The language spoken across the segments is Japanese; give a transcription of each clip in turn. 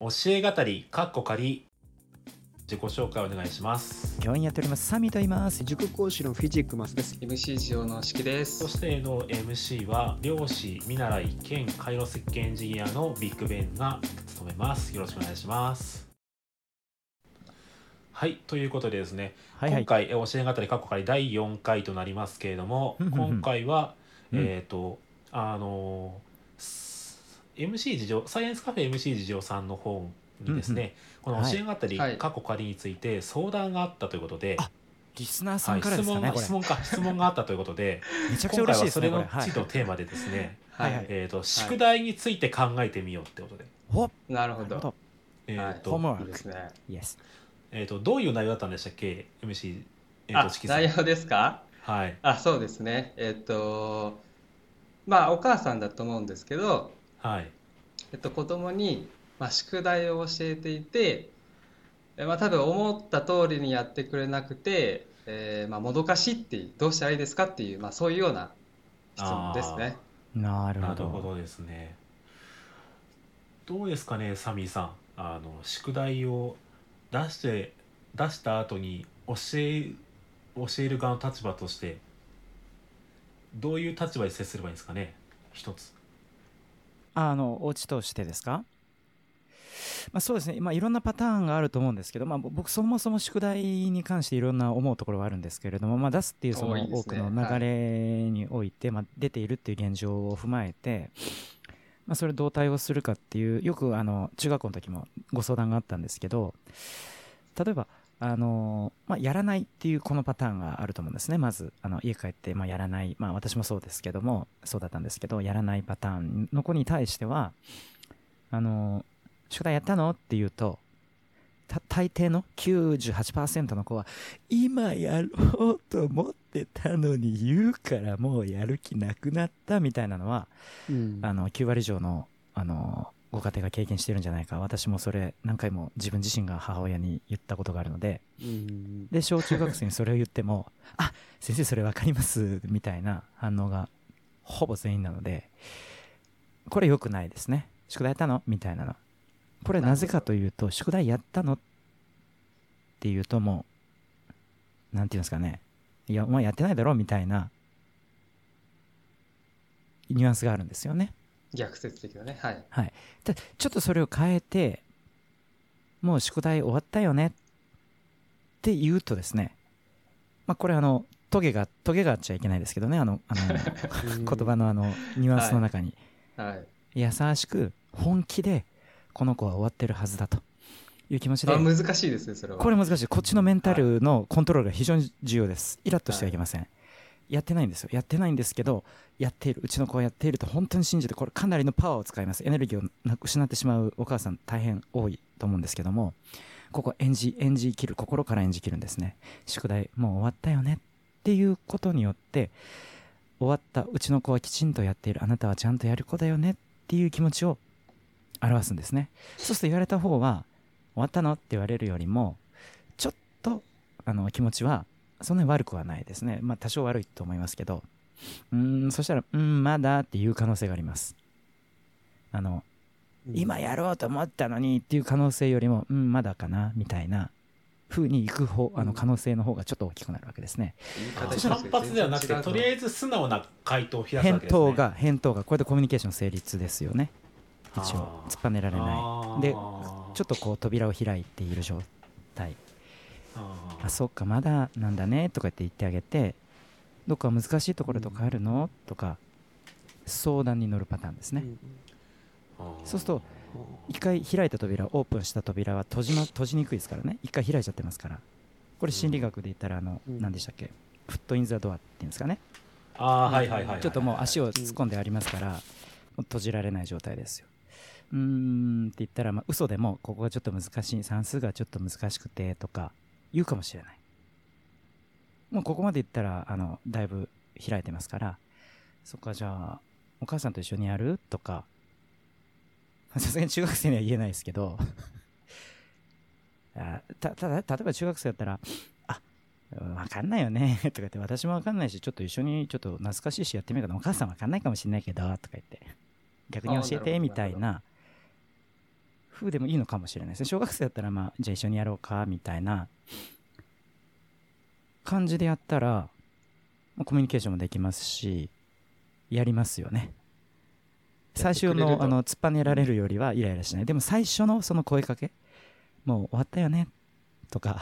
教え語りかっこ仮。自己紹介お願いします。教員やっておりますサミと言います。塾講師のフィジックマスです。MC 仕様の式です。そしての MC は漁師見習い兼回路設計エンジニアのビッグベンが務めます。よろしくお願いします。はいということでですね、はいはい。今回え教え語りかっこ仮第4回となりますけれども今回は、うん。えっ、とあのす MC 事情サイエンスカフェ MC 事情さんの方にですね、この教え語りはい。かっこ仮について相談があったということで、あリスナーさはい、んから質ですかね、これ問が質問か質問があったということで めちゃくちゃ今回嬉しいですねはそれの地とテーマでですね、はいはい。えー、と宿題について考えてみようってことで、ほなるほど。なるほど。えーとホームワークいいですね。イエスえー、とどういう内容だったんでしたっけ？MC、えー、あと内容ですか？はい。あそうですね。えっとまあお母さんだと思うんですけど、はい。えっと、子供に、まあ、宿題を教えていて、えまあ、多分思った通りにやってくれなくて、えーまあ、もどかしいってどうしたらいいですかっていう、まあ、そういうような質問ですね。なるほど。なるほどですね。どうですかねサミーさん。あの宿題を出して出した後に教え教える側の立場としてどういう立場で接すればいいんですかね一つあのお家としてですか？まあ、そうですね、まあ、いろんなパターンがあると思うんですけど、まあ、ぼ僕そもそも宿題に関していろんな思うところはあるんですけれども、まあ、出すっていうその多くの流れにおいて、まあ、出ているっていう現状を踏まえて、まあ、それどう対応するかっていうよくあの中学校の時もご相談があったんですけど例えばあの、まあ、やらないっていうこのパターンがあると思うんですね。まずあの家帰って、まあ、やらない、まあ、私もそうですけどもそうだったんですけどやらないパターンの子に対してはあの宿題やったのって言うとた大抵の98%の子は今やろうと思ってたのに言うからもうやる気なくなったみたいなのはうん。あの9割以上のあのご家庭が経験してるんじゃないか。私もそれ何回も自分自身が母親に言ったことがあるので。うん。で小中学生にそれを言っても「あ先生それ分かります」みたいな反応がほぼ全員なのでこれ良くないですね。宿題やったの？みたいなの。これなぜかというと宿題やったのっていうともうなんていうんですかね。いやお前やってないだろ？みたいなニュアンスがあるんですよね逆説的なね。はい。はい、でちょっとそれを変えてもう宿題終わったよねって言うとですね、まあ、これあのトゲがトゲがあっちゃいけないですけどねあのあのうん 言葉のあのニュアンスの中に、はい。優しく本気でこの子は終わってるはずだという気持ちで。あ難しいですねそれは。これ難しい。こっちのメンタルのコントロールが非常に重要です。イラッとしてはいけません、やってないんですよ。やってないんですけどやっている。うちの子はやっていると本当に信じてこれかなりのパワーを使います。エネルギーをな失ってしまうお母さん大変多いと思うんですけどもここ演じ演じ切る心から演じ切るんですね。宿題もう終わったよねっていうことによって終わった。うちの子はきちんとやっている。あなたはちゃんとやる子だよねっていう気持ちを表すんですね。そうすると言われた方は終わったのって言われるよりもちょっとあの気持ちはそんなに悪くはないですね。まあ多少悪いと思いますけど。うーんそしたら「うんまだ」っていう可能性があります。あの今やろうと思ったのにっていう可能性よりもうんまだかなみたいな風に行く方あの可能性の方がちょっと大きくなるわけですね。言いあ方反発ではなくてとりあええず素直な回答を開くわ返けですね答が返答がこれでコミュニケーション成立ですよね。一応突っぱねられない。でちょっとこう扉を開いている状態ああそっかまだなんだねとかって言ってあげてどっか難しいところとかあるの、とか相談に乗るパターンですね、そうすると一回開いた扉オープンした扉は閉じ,、ま、閉じにくいですからね。一回開いちゃってますから。これ心理学で言ったらあの、うん何でしたっけ？フットインザドアっていうんですかね。あーはいはいはいはい。ちょっともう足を突っ込んでありますから、閉じられない状態ですよ。うーんって言ったら、まあ、嘘でもここがちょっと難しい算数がちょっと難しくてとか言うかもしれない。もうここまで言ったらあのだいぶ開いてますから。そっかじゃあお母さんと一緒にやる？とか。さすがに中学生には言えないですけど。あたただ例えば中学生だったらあわかんないよね。とか言って私もわかんないしちょっと一緒にちょっと懐かしいしやってみるかなお母さんわかんないかもしれないけどとか言って。逆に教えてみたいな風でもいいのかもしれないですね。小学生だったらまあじゃあ一緒にやろうかみたいな感じでやったら、まあコミュニケーションもできますしやりますよね。最初やってくれると。のあの突っぱねられるよりはイライラしない。でも最初のその声かけもう終わったよねとか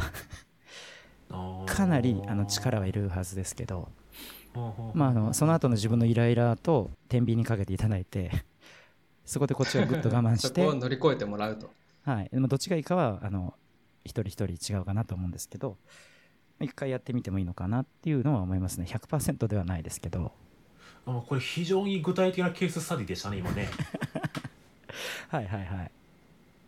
かなりあの力はいるはずですけどまあ、あのその後の自分のイライラと天秤にかけていただいてそこでこっちはぐっと我慢そして。こを乗り越えてもらうと。はい、でもどっちがいいかはあの一人一人違うかなと思うんですけど。一回やってみてもいいのかなっていうのは思いますね。100%ではないですけど。あこれ非常に具体的なケーススタディでしたね今ね。はいはいはい、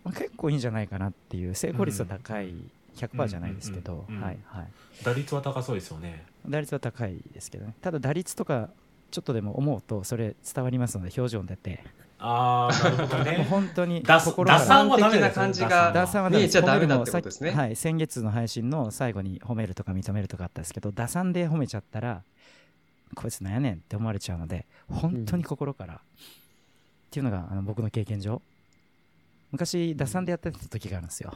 まあ、結構いいんじゃないかなっていう。成功率は高い、100%じゃないですけど、はいはい。打率は高そうですよね。打率は高いですけどね。ただ打率とかちょっとでも思うとそれ伝わりますので表情に出てああなるほどね。本当に。打心打算はダメ的な感じが打算は見えちゃダメだってことですね。はい、先月の配信の最後に褒めるとか認めるとかあったんですけど打算で褒めちゃったらこいつなんやねんって思われちゃうので本当に心から、っていうのがあの僕の経験上。昔打算でやってた時があるんですよ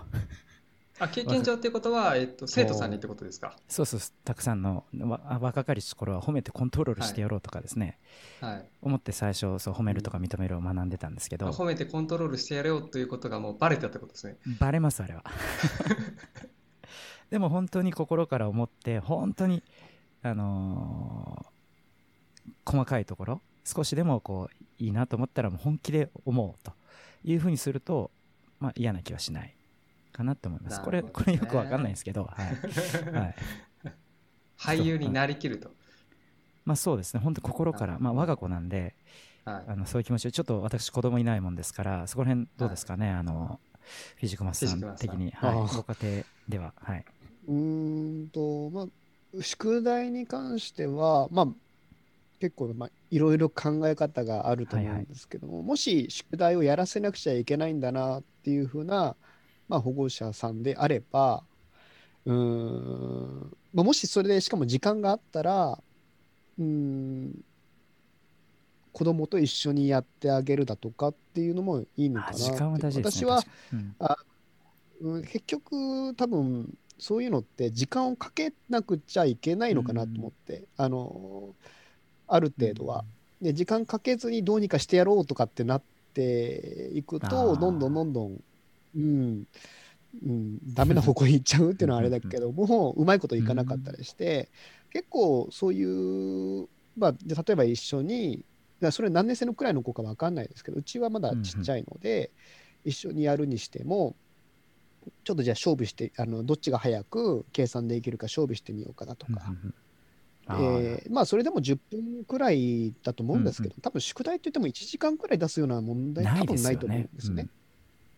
あ経験上っていうことは、えっと、生徒さんにってことですか？そう。そうたくさんのわ若かりし頃は褒めてコントロールしてやろうとかですね、はい、思って最初そう褒めるとか認めるを学んでたんですけど、褒めてコントロールしてやれよということがもうバレてたってことですね。バレますあれは。でも本当に心から思って本当にあのー細かいところ少しでもこういいなと思ったらもう本気で思うというふうにすると、まあ、嫌な気はしないかなと思います、これこれよくわかんないんですけど、はい。はい、俳優になりきると。まあそうですね。本当心から、まあ、我が子なんではい。あのそういう気持ちでちょっと私子供いないもんですからそこら辺どうですかね、あのフィジコマスさんん的に、はい、ご家庭では。はい、うーんと、まあ、宿題に関しては、まあ、結構、まあ、いろいろ考え方があると思うんですけども、もし宿題をやらせなくちゃいけないんだなっていうふうな、まあ、保護者さんであれば、うーん、まあ、もしそれでしかも時間があったら、うーん、子供と一緒にやってあげるだとかっていうのもいいのかな時間は大事ですね私はうん。うん、結局多分そういうのって時間をかけなくちゃいけないのかなと思って、あのある程度は、で時間かけずにどうにかしてやろうとかってなっていくあとー。どんどんどんどんうん、うん、ダメな方向に行っちゃうっていうのはあれだけどもうまいこといかなかったりして結構そういう、まあ、で例えば一緒にそれ何年生のくらいの子か分かんないですけどうちはまだちっちゃいので、一緒にやるにしてもちょっとじゃあ勝負してあのどっちが早く計算できるか勝負してみようかなとか、えーまあそれでも10分くらいだと思うんですけど、多分宿題って言っても1時間くらい出すような問題多分ないと思うんですね。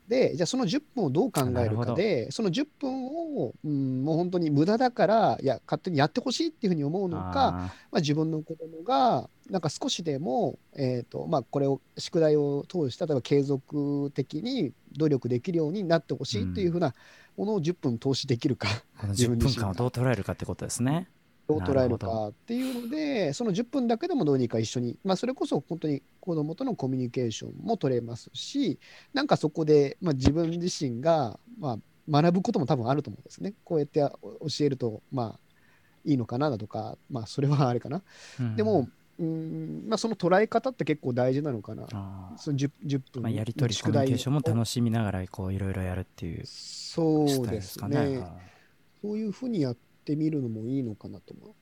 でじゃあその10分をどう考えるかでその10分を、うん、もう本当に無駄だからいや勝手にやってほしいっていうふうに思うのかあまあ、自分の子供がなんか少しでも、えーとまあ、これを宿題を通して例えば継続的に努力できるようになってほしいっていうふうなものを10分投資できるか、ーこの10自分自身が分間をどう捉えるかってことですねどう捉えるかっていうのでその10分だけでもどうにか一緒に、まあ、それこそ本当に子供とのコミュニケーションも取れますしなんかそこで、まあ、自分自身が、まあ、学ぶことも多分あると思うんですね。こうやって教えるとまあいいのかなだとか、まあ、それはあれかな。うん。でも、うんまあ、その捉え方って結構大事なのかな。その 10, 10分、まあ、やり取りコミュニケーションも楽しみながらこういろいろやるっていうそうですね。そういうふうにやってみるのもいいのかなと思う。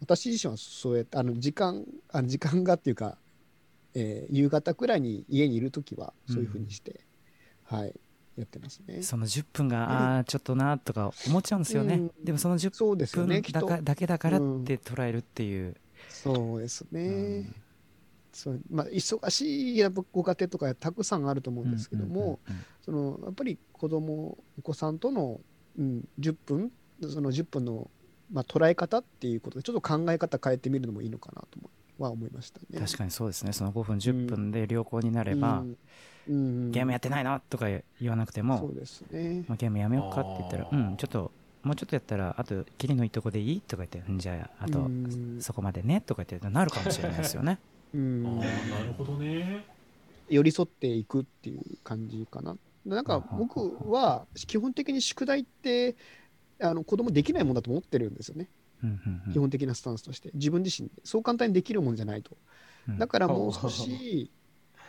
私自身はそうやって、あの時間、あの時間がっていうか、えー夕方くらいに家にいるときは、そういうふうにして、はい、やってますね。その10分がああーちょっとなとか思っちゃうんですよね、うんでもその10そうですよね、分きっと。だかだけだからっうんて捉えるっていう、そうですね。うんそうまあ、忙しいやっぱご家庭とかたくさんあると思うんですけども、やっぱり子供お子さんとの、うん、10分その10分の、まあ、捉え方っていうことでちょっと考え方変えてみるのもいいのかなとは思いましたね。確かにそうですね。その5分10分で良好になれば、うん。うん。ゲームやってないのとか言わなくてもそうですね。まあ、ゲームやめようかって言ったらうんちょっともうちょっとやったらあとキリのいいとこでいいとか言ってんじゃああとうん。そこまでねとか言ってなるかもしれないですよね。うん。ああなるほどね。寄り添っていくっていう感じかな。っなんか僕は基本的に宿題ってあの子供できないもんだと思ってるんですよね。うんうんうん。基本的なスタンスとして。自分自身でそう簡単にできるもんじゃないと。うん。だからもう少し、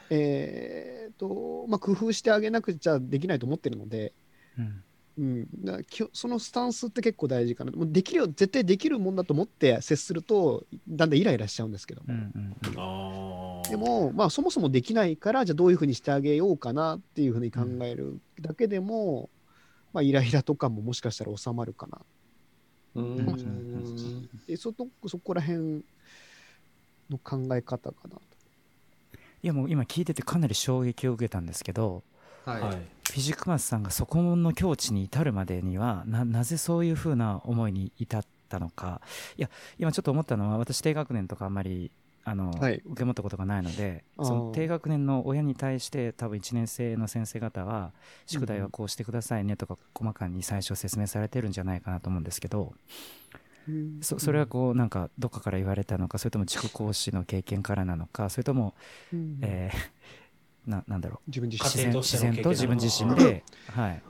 えーとまあ、工夫してあげなくちゃできないと思ってるので、うん。うん、だそのスタンスって結構大事かなもうできるよ絶対できるもんだと思って接するとだんだんイライラしちゃうんですけども、うんうんうん。ああでも、まあ、そもそもできないからじゃあどういうふうにしてあげようかなっていうふうに考えるだけでも、まあ、イライラとかももしかしたら収まるかな。ううん。んでそとそこら辺の考え方かなと。いやもう今聞いててかなり衝撃を受けたんですけどはい、はい。フィジクマスさんがそこの境地に至るまでにはななぜそういうふうな思いに至ったのか。いや今ちょっと思ったのは私低学年とかあんまりあの、はい。受け持ったことがないのでその低学年の親に対して多分1年生の先生方は宿題はこうしてくださいねとか細かに最初説明されてるんじゃないかなと思うんですけどそそれはこうなんかどっかから言われたのかそれとも塾講師の経験からなのかそれとも、うんえーななんだろう。自分自自身自然と自分自身で、はい、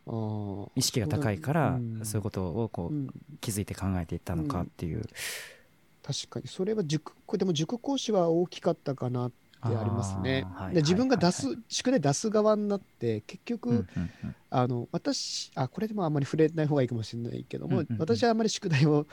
意識が高いからうん。そういうことをこううん。気づいて考えていったのかっていう、確かに。それは塾これでも塾講師は大きかったかなってありますね。で自分が出す、はい宿題出す側になって結局、あの私あこれでもあんまり触れない方がいいかもしれないけども、うんうんうん。私はあんまり宿題を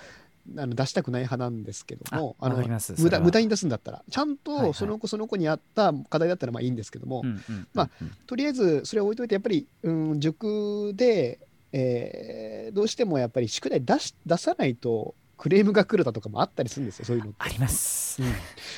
あの出したくない派なんですけどもあわの無駄無駄に出すんだったら。ちゃんはいはい。とその子その子に合った課題だったらまあいいんですけども、うんうんうん。まあとりあえずそれを置いといてやっぱり、うん、塾で、えーどうしてもやっぱり宿題出し出さないとクレームが来るだとかもあったりするんですよそういうのって。あります、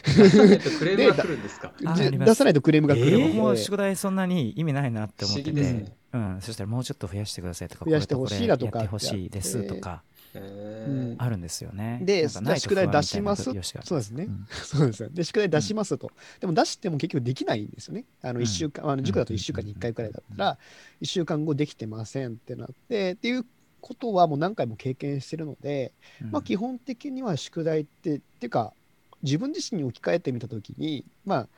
出さないとクレームが来るんですか？出さないとクレームが来るので、僕も宿題そんなに意味ないなって思ってて、ね。うん、そしたらもうちょっと増やしてくださいとか増やしてほしいだとか。やってほしいですとかへうん。ーあるんですよね。でなんかないと宿題出します。そうですね。ん。そうですよで宿題出しますと、でも出しても結局できないんですよね。あのうん。一週間、あの塾だと1週間に1回くらいだったら1週間後できてませんってなってっていうことはもう何回も経験してるので、うん。まあ基本的には宿題ってっていうか自分自身に置き換えてみたときにまあ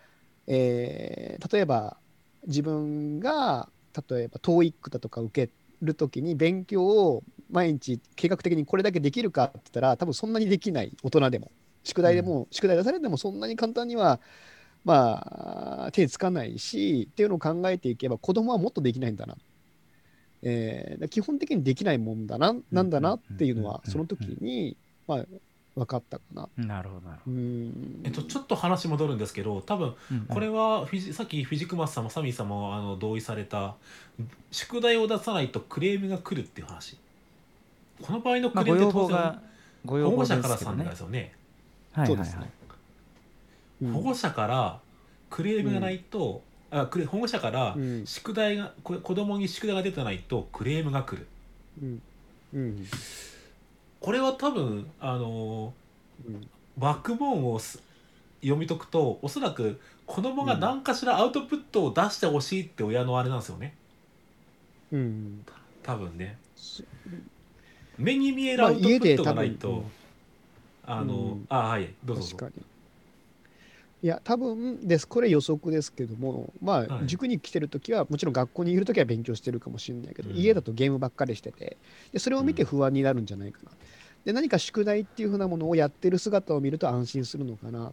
えー例えば自分が例えば TOEIC だとか受けるときに勉強を毎日計画的にこれだけできるかって言ったら多分そんなにできない。大人でも。宿題でも、宿題出されてもそんなに簡単にはまあ手つかないしっていうのを考えていけば子供はもっとできないんだな、えー基本的にできないもんだななんだなっていうのはうんその時にまあ分かったかな。なるほどなるほうん。えっと、ちょっと話戻るんですけど多分どうんうん。これはフィジさっきフィジクマスさんもサミーさんもあの同意された宿題を出さないとクレームが来るっていう話。この場合のまあクレームって当然がご要望で保護者からさんですよね。はいそうですね。はいはい。うん。保護者からクレームがないと、あクレ保護者からうん。宿題がこ子供に宿題が出てないとクレームが来る。うん。うん。これは多分あのうん。バックボーンをす読み解くとおそらく子供が何かしらアウトプットを出してほしいって親のあれなんですよね。うん。多分ね。そ目に見えるまあアウトプットが家で多分ないと、あの、うん。あはいどうぞどうぞ。確かに。いや、多分です。これ予測ですけども、まあ、はい塾に来てるときは、もちろん学校にいるときは勉強してるかもしれないけど、うん家だとゲームばっかりしてて、でそれを見てうん不安になるんじゃないかな。で、何か宿題っていうふうなものをやってる姿を見ると安心するのかなと。っ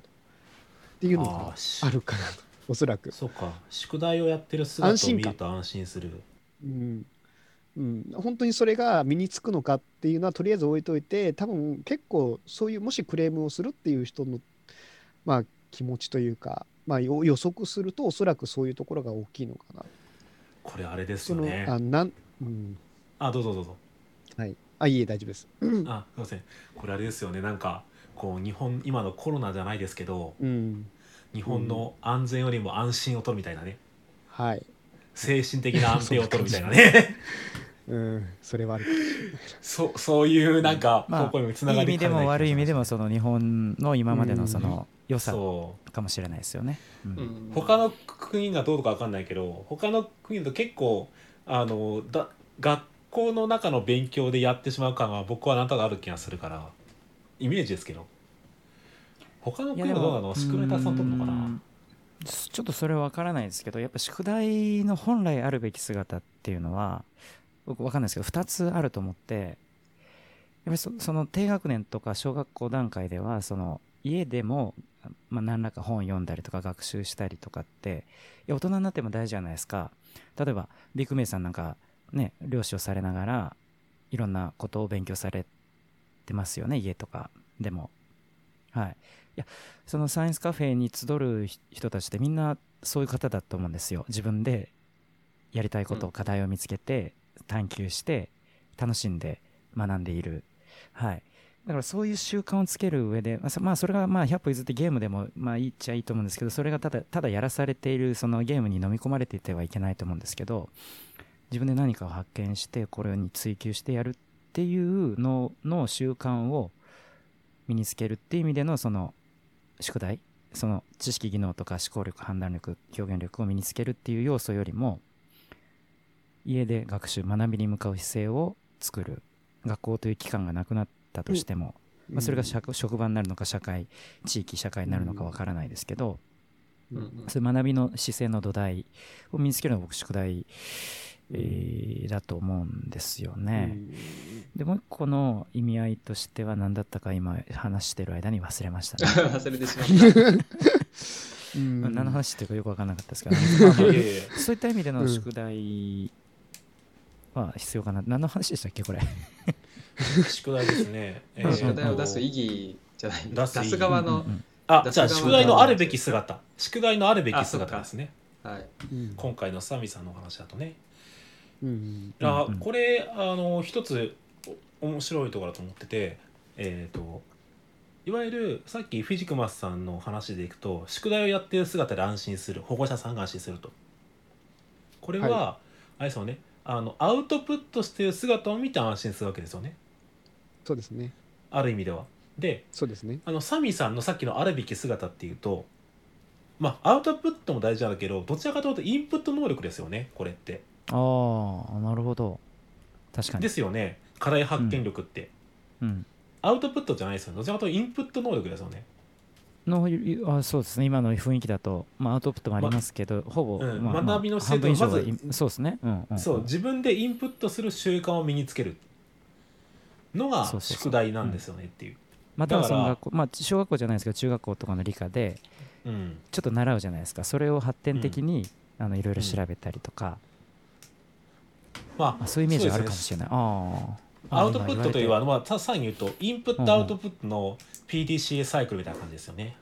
ていうのあがーしあるかなと、おそらく。そうか宿題をやってる姿を見ると安心するうんうん、本当にそれが身につくのかっていうのはとりあえず置いといて多分結構そういうもしクレームをするっていう人の、まあ、気持ちというか、まあ、よ予測するとおそらくそういうところが大きいのかな。これあれですよね。あなんうん。あどうぞどうぞ。はい、あいいえ大丈夫です。あすいません。これあれですよね。なんかこう日本今のコロナじゃないですけどうん。日本の安全よりも安心を取るみたいなね。はい。精神的な安定を取るみたいなね うん、それはある。そそういうなんかまあ方向にもつないがい意味でも悪い意味でもその日本の今までのその良さそう。かもしれないですよね。うん。うん。他の国がどうとかわかんないけど他の国だと結構あのだ学校の中の勉強でやってしまう感は僕はなんとなくある気がするからイメージですけど。他の国はどうなの？宿題たくさん取るのかな？ちょっとそれは分からないですけどやっぱ宿題の本来あるべき姿っていうのは僕分かんないですけど2つあると思ってやっぱりその低学年とか小学校段階ではその家でも、まあ、何らか本を読んだりとか学習したりとかっていや大人になっても大事じゃないですか。例えばビッグメイさんなんかね漁師をされながらいろんなことを勉強されてますよね家とか。でも。はい。いやそのサイエンスカフェに集る人たちってみんなそういう方だと思うんですよ。自分でやりたいことうん課題を見つけて。探求して楽しんで学んでいる。はい。だからそういう習慣をつける上で、まあそ、れがまあ100歩譲ってゲームでもまあいいっちゃいいと思うんですけどそれがただただやらされているそのゲームに飲み込まれていてはいけないと思うんですけど自分で何かを発見してこれに追求してやるっていうのの習慣を身につけるっていう意味でのその宿題その知識技能とか思考力判断力表現力を身につけるっていう要素よりも家で学習学びに向かう姿勢を作る学校という機関がなくなったとしても、まあ、それが職場になるのか社会地域社会になるのかわからないですけど、うんそういう学びの姿勢の土台を身につけるのが僕宿題、えーだと思うんですよね。でもう一個の意味合いとしては何だったか今話してる間に忘れましたね。忘れてしまった。うん何の話っていうかよく分からなかったですけど、まあまあいやいやいやそういった意味での宿題は必要かな。何の話でしたっけこれ？宿題ですね。えうんー宿題を出す意義じゃない出す側の、うんうんあ、じゃあ側宿題のあるべき姿。宿題のあるべき姿ですね。はい、うん今回のサミさんのお話だとね。うんあこれあの一つお面白いところだと思ってて、えっ、といわゆるさっきフィジクマスさんの話でいくと宿題をやってる姿で安心する保護者さんが安心するとこれは、はあれですよねあのアウトプットしてる姿を見て安心するわけですよねそうですねある意味では。でそうですねあのサミさんのさっきのあるべき姿っていうとまあアウトプットも大事なんだけどどちらかというとインプット能力ですよねこれって。ああ、なるほど。確かに。ですよね課題発見力って。うん。アウトプットじゃないですよどちらかというとインプット能力ですよね。のあそうですね。今の雰囲気だと、まあ、アウトプットもありますけど、ほぼ、うん。まあ学びの半分以上まずそうですね、うんうん、そう自分でインプットする習慣を身につけるのが宿題なんですよねっていう。またはその学校、まあ、小学校じゃないですけど中学校とかの理科でうん。ちょっと習うじゃないですか。それを発展的に、あのいろいろ調べたりとか、まあ、そういうイメージがあるかもしれない、あああアウトプットというのはは、まあ、たさらに言うとインプットアウトプットの PDCA サイクルみたいな感じですよね。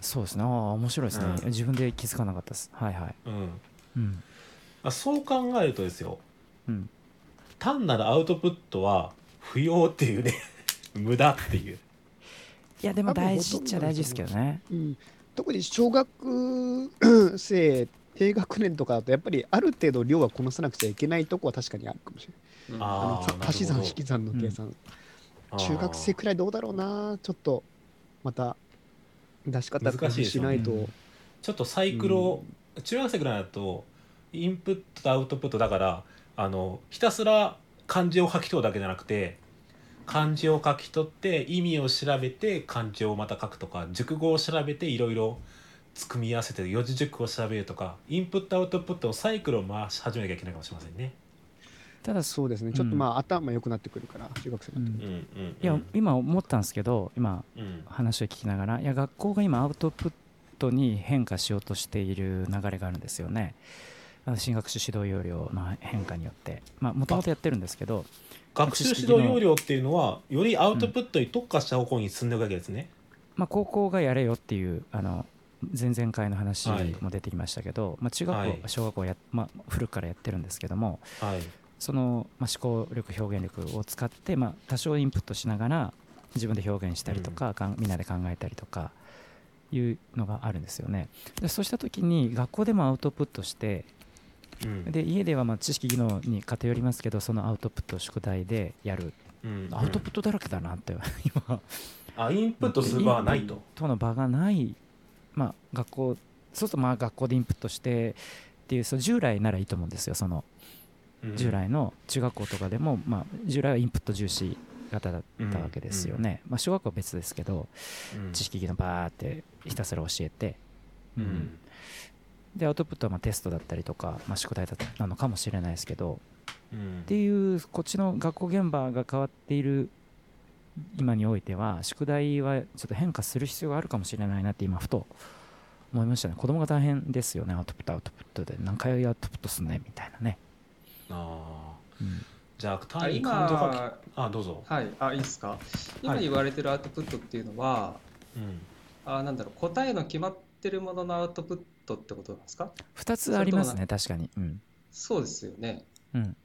そうですね。ああ面白いですね、うん。自分で気づかなかったです。はいはい。うん。うん。まあ、そう考えるとですよ。うん。単なるアウトプットは不要っていうね。無駄っていう。いやでも大事っちゃ大事ですけどね。うん、特に小学生低学年とかだとやっぱりある程度量はこなさなくちゃいけないとこは確かにあるかもしれない。うんあ足し算引き算の計算、あー。中学生くらいどうだろうな。ちょっとまた出し方難しないと、うん。ちょっとサイクルを、中学生ぐらいだとインプットとアウトプットだからあのひたすら漢字を書き取るだけじゃなくて漢字を書き取って意味を調べて漢字をまた書くとか熟語を調べていろいろ組み合わせて四字熟語を調べるとかインプットアウトプットのサイクルを回し始めなきゃいけないかもしれませんね。ただそうですね。ちょっとまあ、頭良くなってくるから中学生だと、うん。うんうんうん、いや今思ったんですけど今うん。話を聞きながらいや学校が今アウトプットに変化しようとしている流れがあるんですよね。あの新学習指導要領の変化によって。もともとやってるんですけど学習指導要領っていうのはよりアウトプットに特化した方向に進んでいくわけですね。まあ、高校がやれよっていうあの前々回の話はい。も出てきましたけど、まあ、中学校、はい。小学校や、まあ、古くからやってるんですけどもはいその、まあ、思考力表現力を使って、まあ、多少インプットしながら自分で表現したりとか、かんみんなで考えたりとかいうのがあるんですよね。でそうした時に学校でもアウトプットしてうん。で家ではまあ知識技能に偏りますけどそのアウトプットを宿題でやる。うん。アウトプットだらけだなって 今。あインプットする場はないと。との場がない、まあ、学校そうするとまあ学校でインプットしてっていうその従来ならいいと思うんですよその。うん従来の中学校とかでも、まあ、従来はインプット重視型だったわけですよね、まあ、小学校は別ですけどうん。知識技能バーってひたすら教えてうん。でアウトプットはまあテストだったりとか、まあ、宿題だったなのかもしれないですけどうん。っていうこっちの学校現場が変わっている今においては宿題はちょっと変化する必要があるかもしれないなって今ふと思いましたね。子供が大変ですよね。アウトプットアウトプットで。何回アウトプットすんねみたいなね、あー。うん。じゃああ単位感度が今あどうぞ。はい。あいいですか？今言われてるアウトプットっていうのは、うん。あなんだろう答えの決まってるもののアウトプットってことなんですか？2つありますね確かに。うん。そうですよね。うん。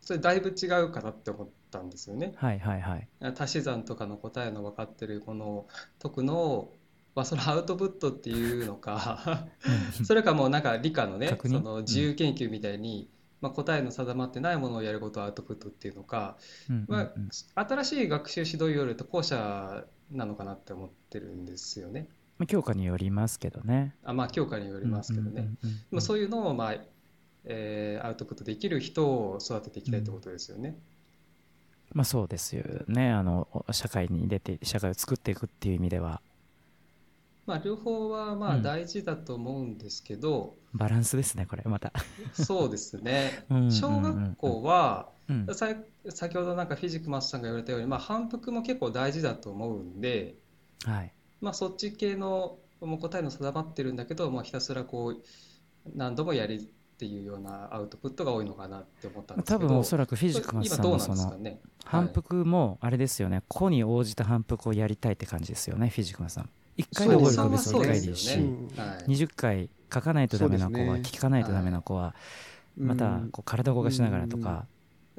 それだいぶ違うかなって思ったんですよね。はいはいはい。足し算とかの答えの分かってるものを解くのを、まあ、そのアウトプットっていうのか それかもうなんか理科のねその自由研究みたいに、まあ、答えの定まってないものをやることをアウトプットっていうのか、うんうんまうんあ、新しい学習指導要領と後者なのかなって思ってるんですよね。まあ教科によりますけどねあまあ教科によりますけどね。そういうのを、まあえーアウトプットできる人を育てていきたいってことですよね。まあそうですよねあの社会に出て社会を作っていくっていう意味ではまあ、両方はまあうん。大事だと思うんですけど、バランスですねこれまた。そうですね。小学校は、先ほどなんかフィジックマスさんが言われたように、まあ、反復も結構大事だと思うんで、はい。まあ、そっち系のもう答えの定まってるんだけど、まあ、ひたすらこう何度もやりっていうようなアウトプットが多いのかなって思ったんですけど。多分おそらくフィジックマスさんのその反復もあれですよね。個に応じた反復をやりたいって感じですよねフィジックマスさん1回で覚えるか別に1回でいいし、そうですようん。はい。20回書かないとダメな子は、聞かないとダメな子は、またこう体を動かしながらとか、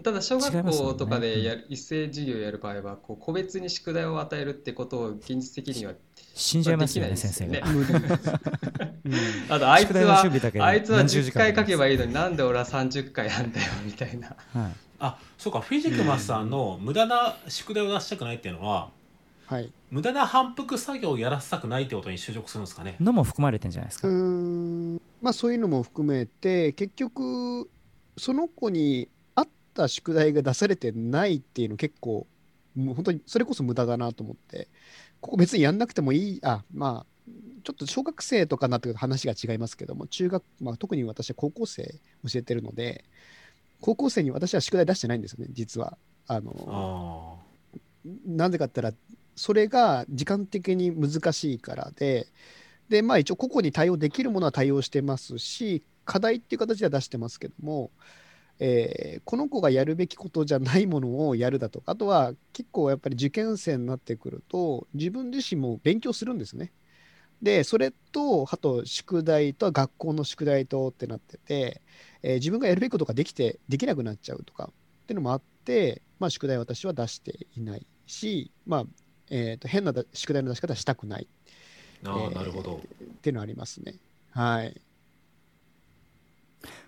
ただ小学校とかでやる一斉授業をやる場合はこう個別に宿題を与えるってことを現実的には死んじゃいますよねできない先ですよね。生が。あとあいつはあいつは10何十時間回書けばいいのになんで俺は30回なんだよみたいな。はい。あそうか。フィジクマスさんの無駄な宿題を出したくないっていうのははい。無駄な反復作業をやらせたくないってことに就職するんですかね。のも含まれてんじゃないですか、うーん。まあそういうのも含めて結局その子に合った宿題が出されてないっていうの結構もう本当にそれこそ無駄だなと思って。ここ別にやんなくてもいい。あまあちょっと小学生とかになってくると話が違いますけども中学、まあ、特に私は高校生教えてるので高校生に私は宿題出してないんですよね実は。あのあなぜかって言ったら、それが時間的に難しいからで、で、まあ一応個々に対応できるものは対応してますし、課題っていう形では出してますけども、えーこの子がやるべきことじゃないものをやるだとか、あとは結構やっぱり受験生になってくると、自分自身も勉強するんですね。で、それと、あと宿題と学校の宿題とってなってて、えー自分がやるべきことができて、できなくなっちゃうとかっていうのもあって、まあ、宿題私は出していないし、まあえーと変なだ宿題の出し方はしたくない。ーあーえーなるほど。っていうのはありますね。はい。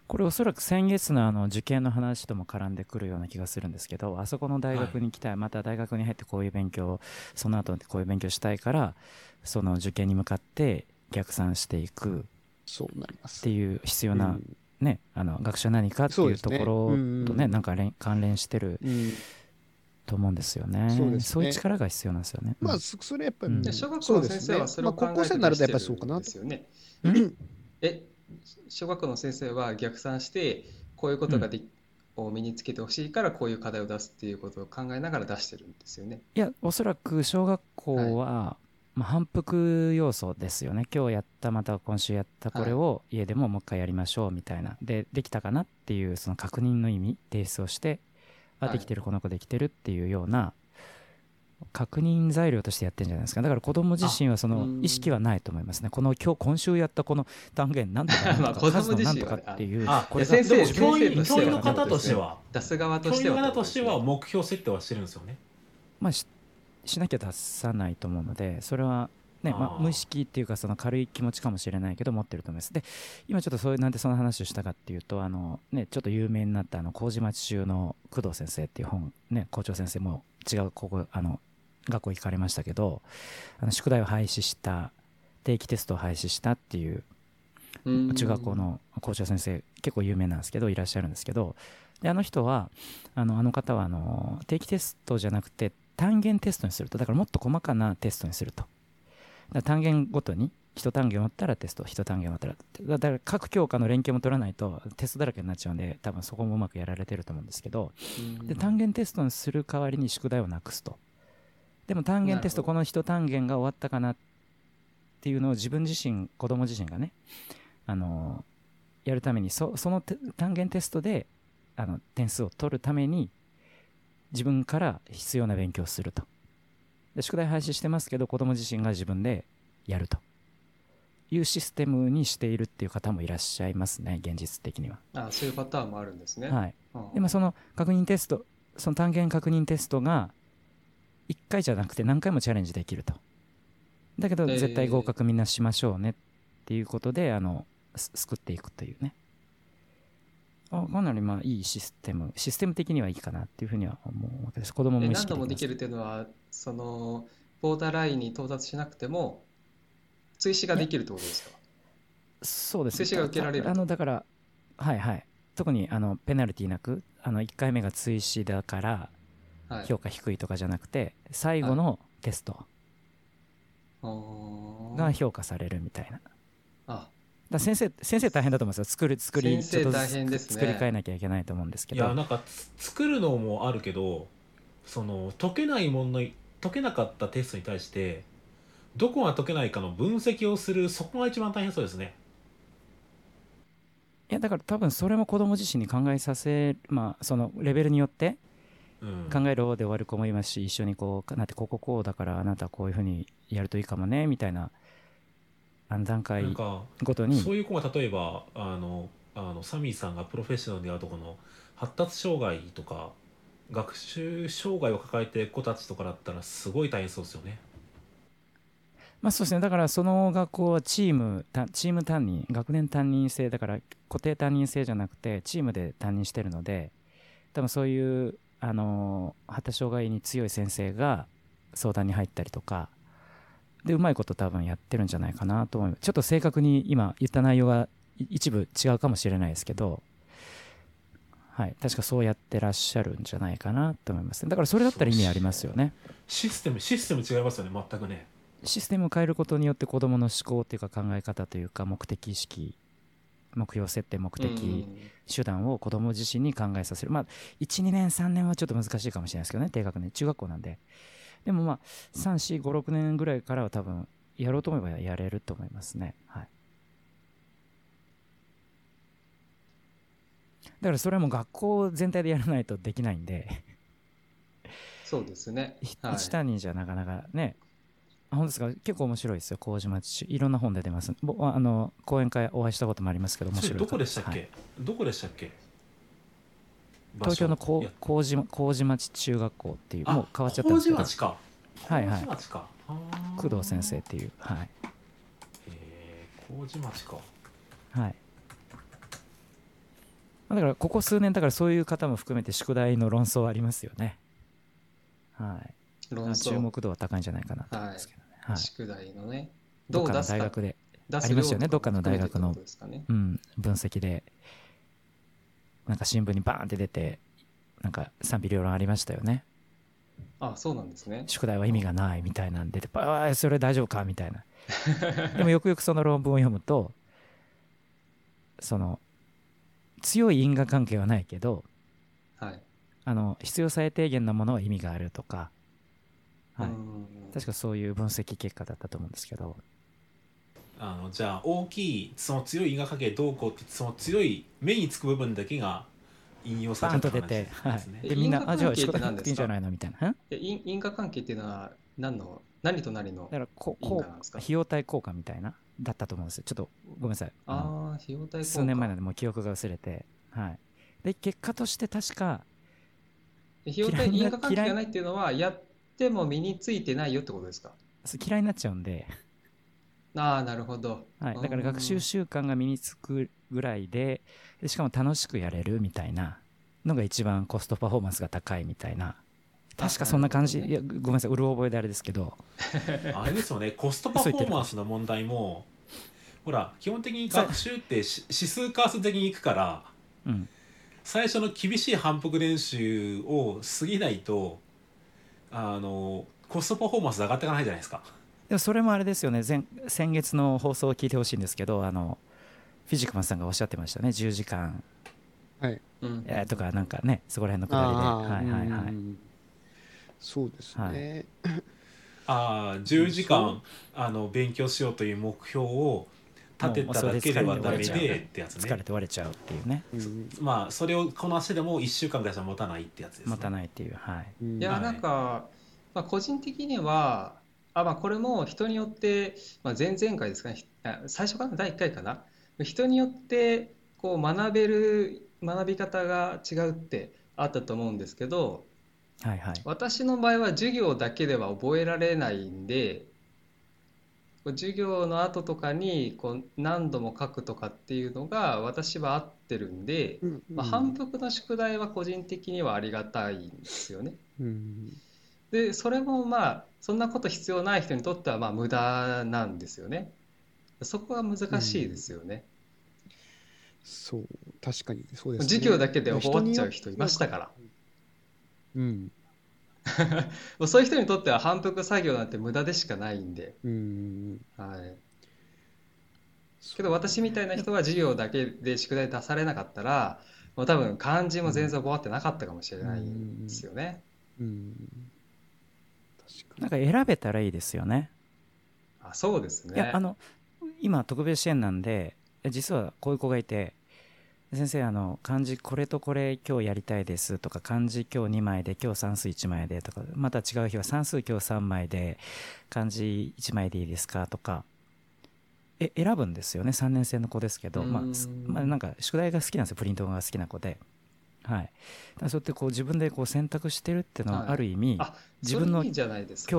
これおそらく先月のあの受験の話とも絡んでくるような気がするんですけどあそこの大学に行きたい、また大学に入ってこういう勉強その後こういう勉強したいからその受験に向かって逆算していくそうなります。っていう必要うなん。ね、あの学習は何かっていうところうんとねなんか連関連してるうんと思うんですよね。そうですね。いう力が必要なんですよね。まあ、うんそそれやっぱり、うん。で小学校の先生はそれを考まあ、高校えて生になるとやっぱりそうかなんですよね。うん。え小学校の先生は逆算してこういうことがで、を身につけてほしいからこういう課題を出すっていうことを考えながら出してるんですよね。いやおそらく小学校は、まあ、反復要素ですよね。今日やったまた今週やったこれを家でももう一回やりましょうみたいな。でできたかなっていうその確認の意味提出をしてあはい。できてるこの子できてるっていうような確認材料としてやってるんじゃないですか。だから子供自身はそのうん。意識はないと思いますね。この今日今週やったこの単元なんとかな数の なんとかっていうあこれ先生教員教員の方としては。出す側と教員してはの方としては目標設定はしてるんですよね。まあししなきゃ出さないと思うのでそれはねまあ、無意識っていうかその軽い気持ちかもしれないけど持ってると思います。で今ちょっとそういうなんでその話をしたかっていうとあの、ね、ちょっと有名になったあの麹町中の工藤先生っていう本、ね、校長先生も違う高校あの学校行かれましたけどあの宿題を廃止した定期テストを廃止したっていううん。中学校の校長先生結構有名なんですけどいらっしゃるんですけどであの人はあのあの方はあの定期テストじゃなくて単元テストにするとだからもっと細かなテストにすると単元ごとに一単元終わったらテスト一単元終わったらだだから各教科の連携も取らないとテストだらけになっちゃうんで多分そこもうまくやられてると思うんですけどうん。で単元テストにする代わりに宿題をなくすとでも単元テストこの一単元が終わったかなっていうのを自分自身子供自身がねあのやるためにそそのて単元テストであの点数を取るために自分から必要な勉強をするとで宿題廃止してますけど子供自身が自分でやるというシステムにしているっていう方もいらっしゃいますね現実的には、あそういうパターンもあるんですね。はい、うん。でもその確認テストその単元確認テストが1回じゃなくて何回もチャレンジできると。だけどえー。絶対合格みんなしましょうねっていうことであのす救っていくというね。あかなりまあいいシステムシステム的にはいいかなっていうふうには思うわけです。子供も何度もできるっていうのはそのボーダーラインに到達しなくても追試ができるってことですか？そうです追試が受けられるあのだからはいはい。特にあのペナルティなくあの1回目が追試だからはい。評価低いとかじゃなくて最後のテストが評価されるみたいな。だかあら先生先生大変だと思うんですよ。作る作り先生ちょっとずつ大変ですね。作り変えなきゃいけないと思うんですけど。いやなんかつ作るのもあるけどその解けない問題解けなかったテストに対してどこが解けないかの分析をするそこが一番大変そうですね。いやだから多分それも子供自身に考えさせまあそのレベルによってうん。考えろで終わる子もいますし一緒にこうなってこここうだからあなたはこういうふうにやるといいかもねみたいなあの段階ごとにそういう子が例えばあのあのサミーさんがプロフェッショナルであるとこの発達障害とか学習障害を抱えている子たちとかだったらすごい大変そうですよね。まあそうですねだからその学校はチームたチーム担任学年担任制だから固定担任制じゃなくてチームで担任してるので多分そういうあの発達障害に強い先生が相談に入ったりとかでうまいこと多分やってるんじゃないかなと思います。ちょっと正確に今言った内容がい一部違うかもしれないですけどはい。確かそうやってらっしゃるんじゃないかなと思いますだからそれだったら意味ありますよね。システムシステム違いますよね。全くね。システムを変えることによって子どもの思考というか考え方というか目的意識目標設定目的、うん。手段を子ども自身に考えさせる。まあ12年3年はちょっと難しいかもしれないですけどね。低学年中学校なんででもまあ3456年ぐらいからは多分やろうと思えばやれると思いますね。はい。だからそれはもう学校全体でやらないとできないんで。そうですね。ひはい。一単人じゃなかなかね。あ本当ですか？結構面白いですよ。麹町いろんな本出てます。ぼあの講演会お会いしたこともありますけど面白いそれどこでしたっけ、はい。どこでしたっけ？東京の麹麹町中学校っていうあもう変わっちゃったんですけど麹町か。はいはい工藤先生っていう。はい。えー麹町か。はい。まあだからここ数年だからそういう方も含めて宿題の論争はありますよね。はい。論注争、目度は高いんじゃないかなと思いますけどね、はい。宿題のね、どっかの大学でありますよね。どっかの大学の。うん、分析でなんか新聞にバーンって出てなんか賛否両論ありましたよね。あ、そうなんですね。宿題は意味がないみたいなんでああそれ大丈夫かみたいな。でもよくよくその論文を読むとその強い因果関係はないけどはい。あの必要最低限なものは意味があるとか、はい、うん。確かそういう分析結果だったと思うんですけどあのじゃあ大きいその強い因果関係どうこうってその強い目につく部分だけが引用されちゃったと出て、はい。話ですね、でみんな因果あじゃあ関係って宿題な何ですか？くていいんじゃないのみたいな因因果関係っていうのは何の何と何のだからこ因こ果なんですか？費用対効果みたいなだったと思うんですよ。ちょっとごめんなさい。あのああ費用対効果。数年前なんでもう記憶が薄れて。はい。で結果として確か費用対嫌いな因果関係がないっていうのはやっても身についてないよってことですか？嫌いになっちゃうんで、ああなるほど。はい、だから学習習慣が身につくぐらいででしかも楽しくやれるみたいなのが一番コストパフォーマンスが高いみたいな。確かそんな感じ、なるいやごめんなさい。うる覚えであれですけど。あれですよね。コストパフォーマンスの問題もほら基本的に学習ってし指数関数的にいくからうん。最初の厳しい反復練習を過ぎないとあのコストパフォーマンス上がっていかないじゃないですかでもそれもあれですよね。前先月の放送を聞いてほしいんですけどあのフィジックマンさんがおっしゃってましたね。10時間、はい。うん。えーとかなんかねそこら辺のくだりで。はいはいはい。うん。そうですね。ああ10時間あの勉強しようという目標を立てただけではダメでってやつね。疲れて割れちゃうっていうねうんまあそれをこなしてでも1週間ぐらいじゃ持たないってやつです、ね、持たないっていうはいうんはいいやなんか、まあ、個人的にはあ、まあ、これも人によって、まあ、前々回ですかね。ひあ最初かな？第1回かな？人によってこう学べる学び方が違うってあったと思うんですけどはいはい。私の場合は授業だけでは覚えられないんでこう授業の後とかにこう何度も書くとかっていうのが私は合ってるんで、うんまあ、反復の宿題は個人的にはありがたいんですよね。うんでそれもまあそんなこと必要ない人にとってはまあ無駄なんですよね。そこは難しいですよね。そう、確かにそうですね。授業だけで終わっちゃう人いましたから。うん。そういう人にとっては反復作業なんて無駄でしかないんで。うん。はい。けど私みたいな人は授業だけで宿題出されなかったら、もう多分漢字も全然覚わってなかったかもしれないんですよね。うん。確なんか選べたらいいですよね。あ、そうですね。いやあの今特別支援なんでえ実はこういう子がいて先生あの漢字これとこれ今日やりたいですとか漢字今日2枚で今日算数1枚でとかまた違う日は算数今日3枚で漢字1枚でいいですかとかえ選ぶんですよね。3年生の子ですけど、まあすまあ、なんか宿題が好きなんですよ。プリントが好きな子で。はい、そうやってこう自分でこう選択してるっていうのははい。ある意味、あ、自分の。今日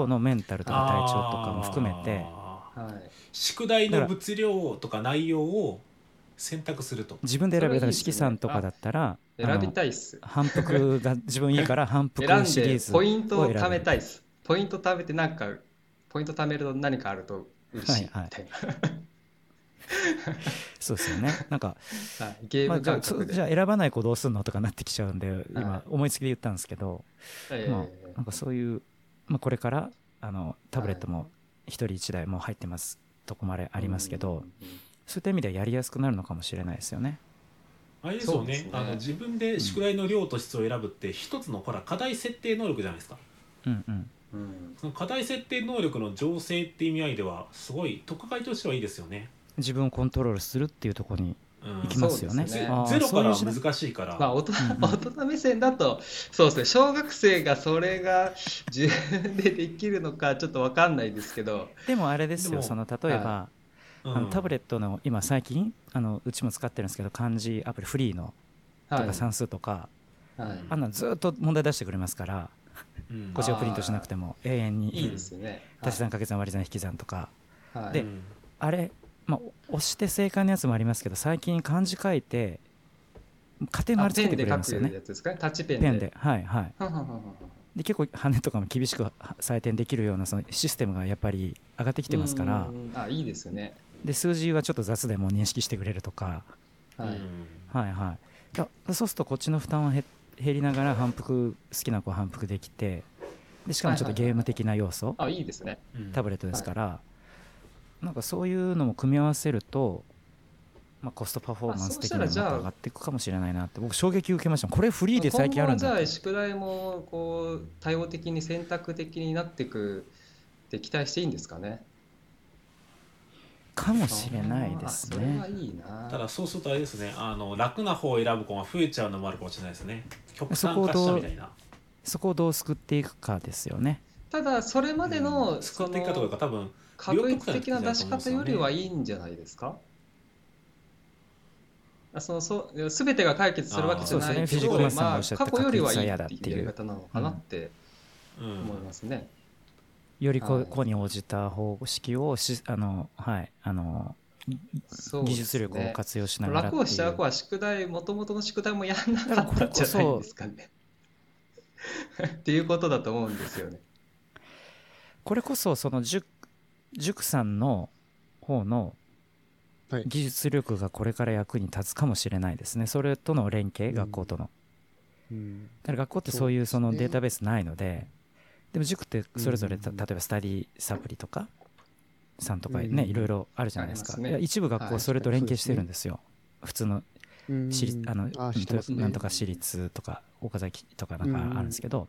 のメンタルとか体調とかも含めてはい。宿題の物量とか内容を選択すると。自分で選べるそれいいですね。式算とかだったらあ選びのたいっす。反復が 自分いいから反復シリーズポイントを貯めいたいっす。ポイント貯めてなんか、ポイント貯めると何かあると嬉しいみはいはいたいそうですよね。なんか、な。はい。ゲーまあ、ムじゃ選ばない子どうすんのとかなってきちゃうんで今、はい。思いつきで言ったんですけど、ええ。まあ、なんかそういう、まあ、これからあのタブレットも一人一台もう入ってますとこまでありますけど、そういった意味ではやりやすくなるのかもしれないですよね。あれですよね。ね。あの自分で宿題の量と質を選ぶって一つのほら課題設定能力じゃないですか。うんうん。うん。その課題設定能力の醸成って意味合いではすごい特会としてはいいですよね、自分をコントロールするっていうところにうん。行きますよね。ゼロから難しいから、まあ大人大人目線だとそうですね。小学生がそれが自分でできるのかちょっと分かんないですけど。でもあれですよその例えば、あのタブレットの今最近あのうちも使ってるんですけど漢字アプリフリーのとはい。か算数とか、はい。あんなのずっと問題出してくれますからうん。こっちをプリントしなくても永遠いいにですよね。足し算掛け算割り算引き算とか。ではい。うん。あれ、まあ、押して正解のやつもありますけど最近漢字書いて家庭あ丸つけてくれペンで書くるんですよねやつですか？ねタッチペンで。ペンで。はいはい。で結構羽とかも厳しくは採点できるようなそのシステムがやっぱり上がってきてますから。あいいですよね。で数字はちょっと雑でも認識してくれるとか。はいはいはい。だそうするとこっちの負担は減減りながら反復好きな子は反復できて。でしかもちょっとゲーム的な要素。あいいですね。うん。タブレットですから、なんかそういうのも組み合わせると、まあ、コストパフォーマンス的にも上がっていくかもしれないなって。僕衝撃受けました。これフリーで最近あるんだって。今後はじゃあ宿題もこう多様的に選択的になっていくって期待していいんですかね。かもしれないですあそれはねいいな。ただそうするとあれですね。あの楽な方を選ぶ子が増えちゃうのもあるかもしれないですね。極端化したみたいな。そこをどう救っていくかですよね。ただそれまでのそ作っていくかとのか多分確率的な出し方よりはいいんじゃないですか？あそのそう全てが解決するわけじゃないけど、スさんがまあ、過去よりはいいっっていうやり方なのかなってうん。思いますね。よりこはい。子に応じた方式をしあのはいあのそうですね。技術力を活用しながら楽をしちゃう子は宿題もともとの宿題もやんなかったんじゃないですかね。っていうことだと思うんですよね。これこそその塾塾さんの方のはい。技術力がこれから役に立つかもしれないですね。それとの連携うん。学校との、うん。だから学校ってそういうそのデータベースないのででも塾ってそれぞれたうん例えばスタディサプリとかさんとかね、うん。いろいろあるじゃないですか。すね。一部学校はい。それと連携してるんですよ、普通のなんとか私立とか岡崎とかなんかあるんですけど、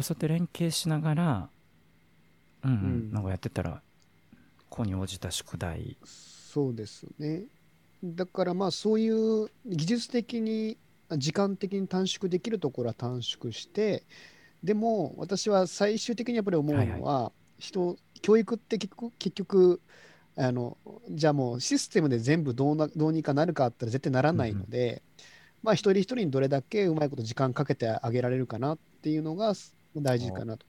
そうやって連携しながらうん、うん。うんなんかやってたら子に応じた宿題。そうですね。だからまあそういう技術的に時間的に短縮できるところは短縮してでも私は最終的にやっぱり思うのは、人教育って結局結局あのじゃあもうシステムで全部どうなどうにかなるかあったら絶対ならないので、まあ一人一人にどれだけうまいこと時間かけてあげられるかなっていうのが大事かなと。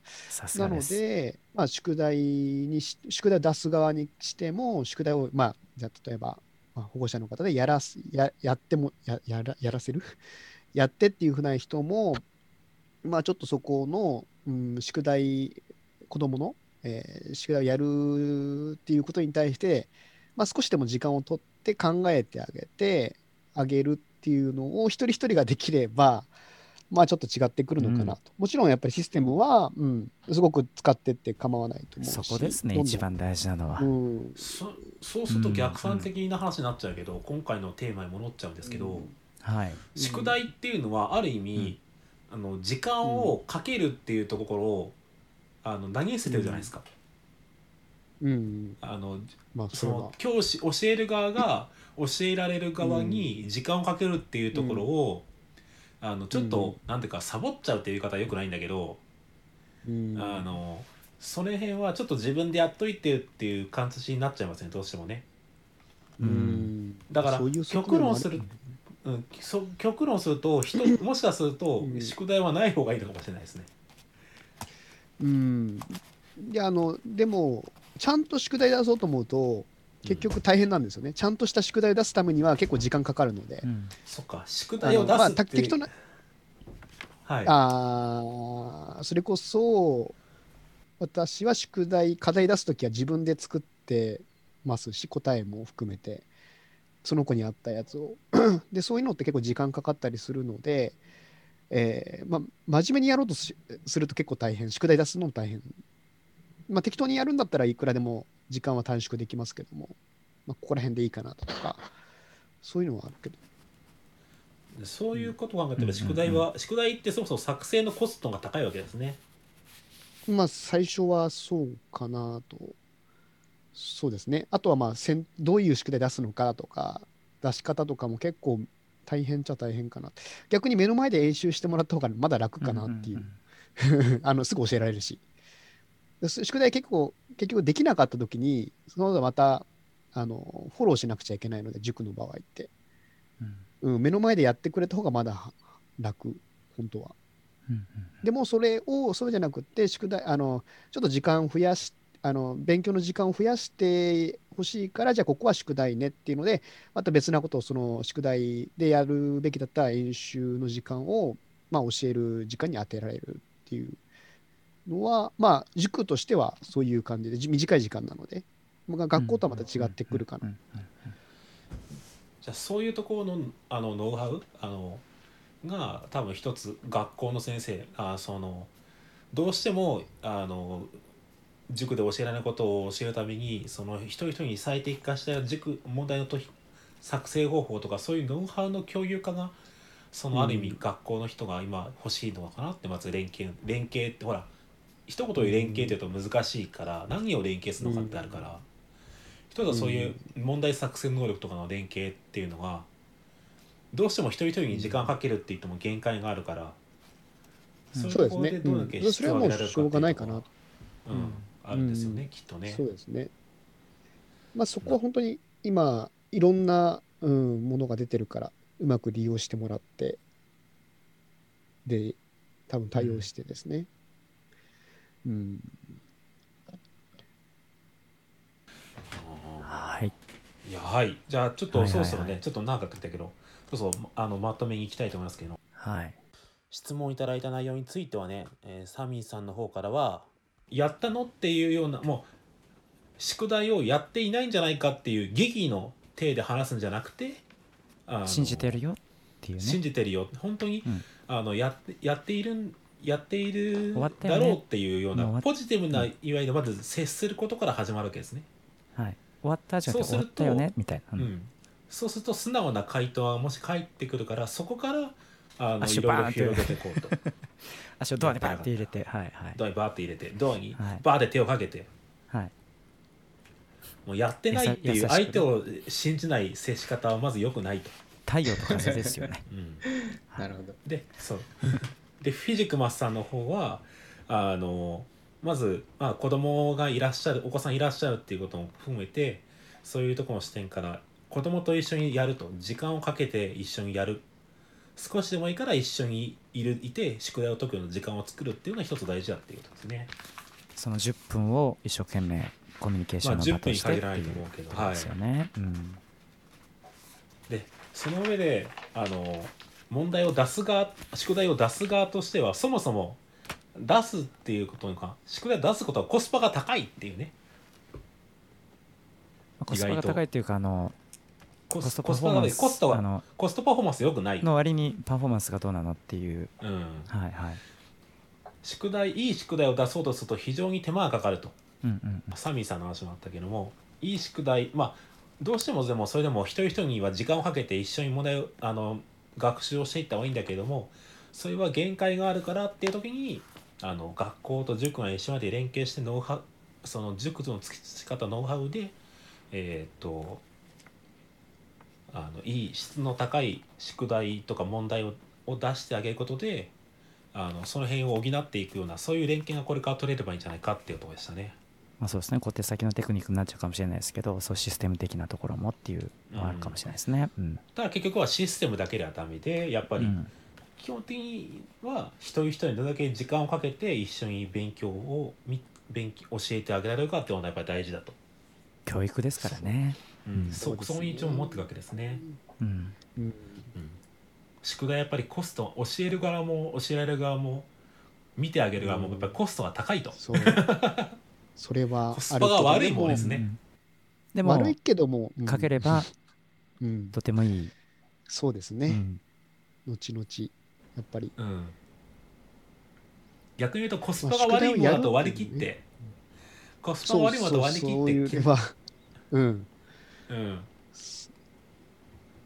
なのでまあ、宿題にし、宿題を出す側にしても、宿題を、まあ、じゃあ例えば、まあ、保護者の方でやらすややってもややら、やらせる？やってっていうふうな人も、まあ、ちょっとそこの、うん、宿題、子供の、えー宿題をやるっていうことに対して、まあ、少しでも時間を取って考えてあげてあげるっていうのを一人一人ができれば、まあちょっと違ってくるのかなと。もちろんやっぱりシステムは、うん、すごく使ってって構わないと思うし。そこですねどんどん一。番大事なのは、うん。そそうすると逆算的な話になっちゃうけど、今回のテーマに戻っちゃうんですけど、うんはい宿題っていうのはある意味、あの時間をかけるっていうところをあの投げ捨ててるじゃないですか。うん。あのまあその。教師教える側が教えられる側に時間をかけるっていうところを、あのちょっと、なんていうかサボっちゃうっていう言い方はよくないんだけど、うんあのその辺はちょっと自分でやっといてっていう感じになっちゃいますねどうしてもね。ううんん。だから極論するうん、そ極論すると人 もしかするとうん宿題はない方がいいのかもしれないですね。うん。いや、あの、でも、ちゃんと宿題出そうと思うと、結局大変なんですよね。ちゃんとした宿題を出すためには結構時間かかるのでう。んそっか宿題を出ますあ、って、適当な、はい、ああ、それこそ、私は宿題、課題出すときは自分で作ってますし、答えも含めて、その子に合ったやつを。で、そういうのって結構時間かかったりするので、えーまあ、真面目にやろうとしすると結構大変、宿題出すのも大変。まあ、適当にやるんだったらいくらでも時間は短縮できますけども、まあ、ここら辺でいいかなとか、そういうのはあるけど。そういうことを考えてうんば宿題は、宿題ってそもそも作成のコストが高いわけですね。まあ、最初はそうかなと。そうですね。あとは、まあ、せんどういう宿題出すのかとか、出し方とかも結構大変っちゃ大変かな。逆に目の前で演習してもらった方がまだ楽かなっていう。あの、すぐ教えられるし。宿題結構、結局できなかった時に、その後また、あの、フォローしなくちゃいけないので、塾の場合って。うんうん、目の前でやってくれた方がまだ楽、本当は。うんでもそれをそうじゃなくって宿題あのちょっと時間増やしあの勉強の時間を増やしてほしいからじゃあここは宿題ねっていうのでまた別なことをその宿題でやるべきだった演習の時間を、まあ、教える時間に当てられるっていうのはまあ塾としてはそういう感じでじ短い時間なので、まあ、学校とはまた違ってくるかな。じゃあそういうところのあのノウハウ？あのが多分一つ学校の先生あそのどうしてもあの塾で教えられないことを教えるためにその一人一人に最適化した塾問題のと作成方法とかそういうノウハウの共有化がそのある意味うん。学校の人が今欲しいのかなってまず連携連携ってほら一言で連携って言うと難しいから何を連携するのかってあるから。一つはそういう問題作成能力とかの連携っていうのがどうしても一人一人に時間かけるって言っても限界があるからうん。そうですね。うん。それはもうしょうがないかな。うん、あるんですよね、うん。きっとね。そうですね。まあそこは本当に今いろんな、うん、ものが出てるからうまく利用してもらってで多分対応してですね。うん。はい。いやはい。じゃあちょっとはいはいはい。そろそろね、ちょっと長かったけどそうそうあのまとめに行きたいと思いますけど。はい。質問いただいた内容についてはね、えーサミーさんの方からはやったのっていうようなもう宿題をやっていないんじゃないかっていう劇の体で話すんじゃなくて信じてるよっていうね。信じてるよ。本当に、うん。あのややっているんやっているだろうっていうようなポジティブないわゆるまず接することから始まるわけですね。はい。終わったじゃなくて終わそうするとったよねみたいな、うん。うん、そうすると素直な回答がもし返ってくるからそこからあの足いろいろバーンって。広げていこうと。足をドアにバーって入れて。はいはい。ドアにバーって入れてドアにはい。バーって手をかけて、はい。もうやってないっていう相手を信じない接し方はまず良くないと。太陽と風ですよね。うん。なるほど。でそう でフィジクマスさんの方はあのまず、まあ、子供がいらっしゃるお子さんいらっしゃるっていうことも含めてそういうところの視点から子供と一緒にやると時間をかけて一緒にやる。少しでもいいから一緒にいるいて宿題を解くような時間を作るっていうのが一つ大事だっていうことですね。その10分を一生懸命コミュニケーションのまあ場としてって10分に限らないいうことですよね、うん。でその上であの問題を出す側宿題を出す側としてはそもそも出すっていうことか宿題を出すことはコスパが高いっていうね。まあコスパが高いというかあのココストパフォーマンスコストパフォーマンス良くない、の割にパフォーマンスがどうなのっていう。うん、はいはい。宿題いい宿題を出そうとすると非常に手間がかかると。うんうんうん。サミーさんの話もあったけどもいい宿題まあどうしてもでもそれでも一人一人には時間をかけて一緒に問題をあの学習をしていった方がいいんだけどもそれは限界があるからっていう時にあの学校と塾が一緒まで連携してノウハウその塾の培ったノウハウでえーっとあのいい質の高い宿題とか問題をを出してあげることであのその辺を補っていくようなそういう連携がこれから取れればいいんじゃないかっていうところでしたね。まあ、そうですね。小手先のテクニックになっちゃうかもしれないですけどそうシステム的なところもっていうのはあるかもしれないですね。うん。ただ結局はシステムだけではダメでやっぱりうん。基本的には一人一人にどれだけ時間をかけて一緒に勉強をみ勉強教えてあげられるかっていうのがやっぱり大事だと、教育ですからね。う。ん、そそうですね。そこに一応持っていくわけですね、うん。うん。うん、宿題やっぱりコスト教える側も教えられる側も見てあげる側もやっぱりコストが高いと、そう それはコスパが悪いもんですね。うん。でも悪いけども、うん。かければうん、とてもいい。そうですね、うん。後々やっぱり。うん、逆に言うとコスパが悪いものだと割り切って、コスパが悪いものだと割り切ってそうん。うん。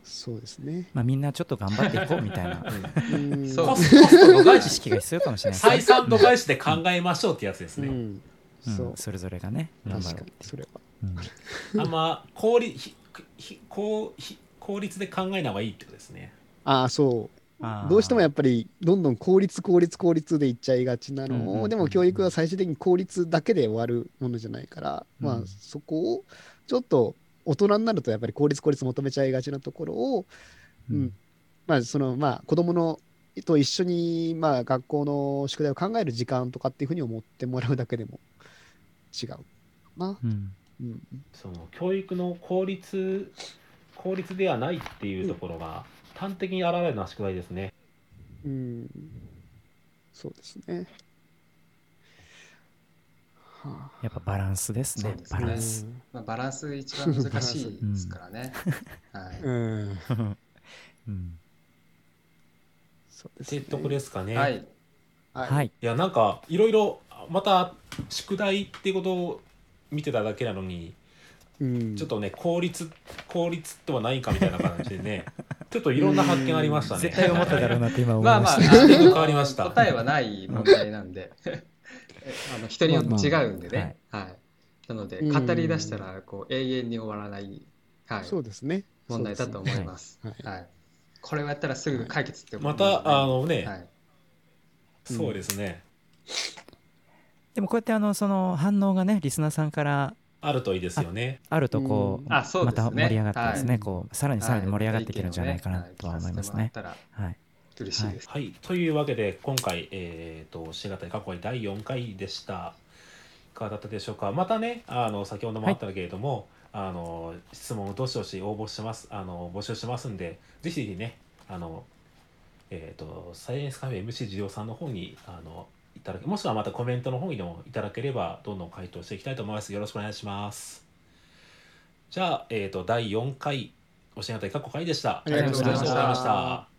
そうですね、まあ、みんなちょっと頑張っていこうみたいな。うん、そう。コスト度外意視識が必要かもしれないですね。採算度外視で考えましょうってやつですね、うん、うんそう。それぞれがね確かにそれは。うん。あんま効率ひひ効ひ効率で考えない方がいいってことですね。ああそう。どうしてもやっぱりどんどん効率効率効率でいっちゃいがちなのを、うんうんうんでも教育は最終的に効率だけで終わるものじゃないから、まあうんそこをちょっと大人になるとやっぱり効率効率求めちゃいがちなところを、うん。まあそのまあ子供のと一緒にまあ学校の宿題を考える時間とかっていうふうに思ってもらうだけでも違うな。うん。うん、その教育の効率効率ではないっていうところが端的に現れるのは宿題ですね。うん、そうですね。はやっぱバランスですね。すね。バランあ、ス、まあ、バランス一番難しいですからね。はい。うん、うん。そうですね。ってとこですかね、、はい。はい。いやなんかいろいろまた宿題っていうことを見てただけなのにうん、ちょっとね効率効率とは何かみたいな感じでね ちょっといろんな発見ありましたね。絶対思っただろうなって今思いま あまあ、ました、視点が変わりました答えはない問題なんで、あの人によって違うんでね。はい。なので、うん。語り出したらこう永遠に終わらない、はい、そうですね。問題だと思います。そうですね。はい。これをやったらすぐ解決って思う。またあのね、はい。そうですねでもこうやってあのその反応がねリスナーさんからあるといいですよね。あるとこう、うん。あ、そうね。た盛り上がってですね、はい。こうさらにさらに盛り上がっていけるんじゃないかなとは思いますね。はい。はい、嬉しいです。はい、というわけで今回、えー、としがたい過去に第4回でした。いかがだったでしょうか。またねあの先ほどもあったけれども、あの質問をどしどし応募してます。あの募集してますんでぜひぜひねあのえっ、とサイエンスカフェ MC 事業さんの方にあのいただけもしくはまたコメントの方にでもいただければどんどん回答していきたいと思います。よろしくお願いします。じゃあ、えー、と第4回教えがたい過去回でした。ありがとうございました。ありがとうございました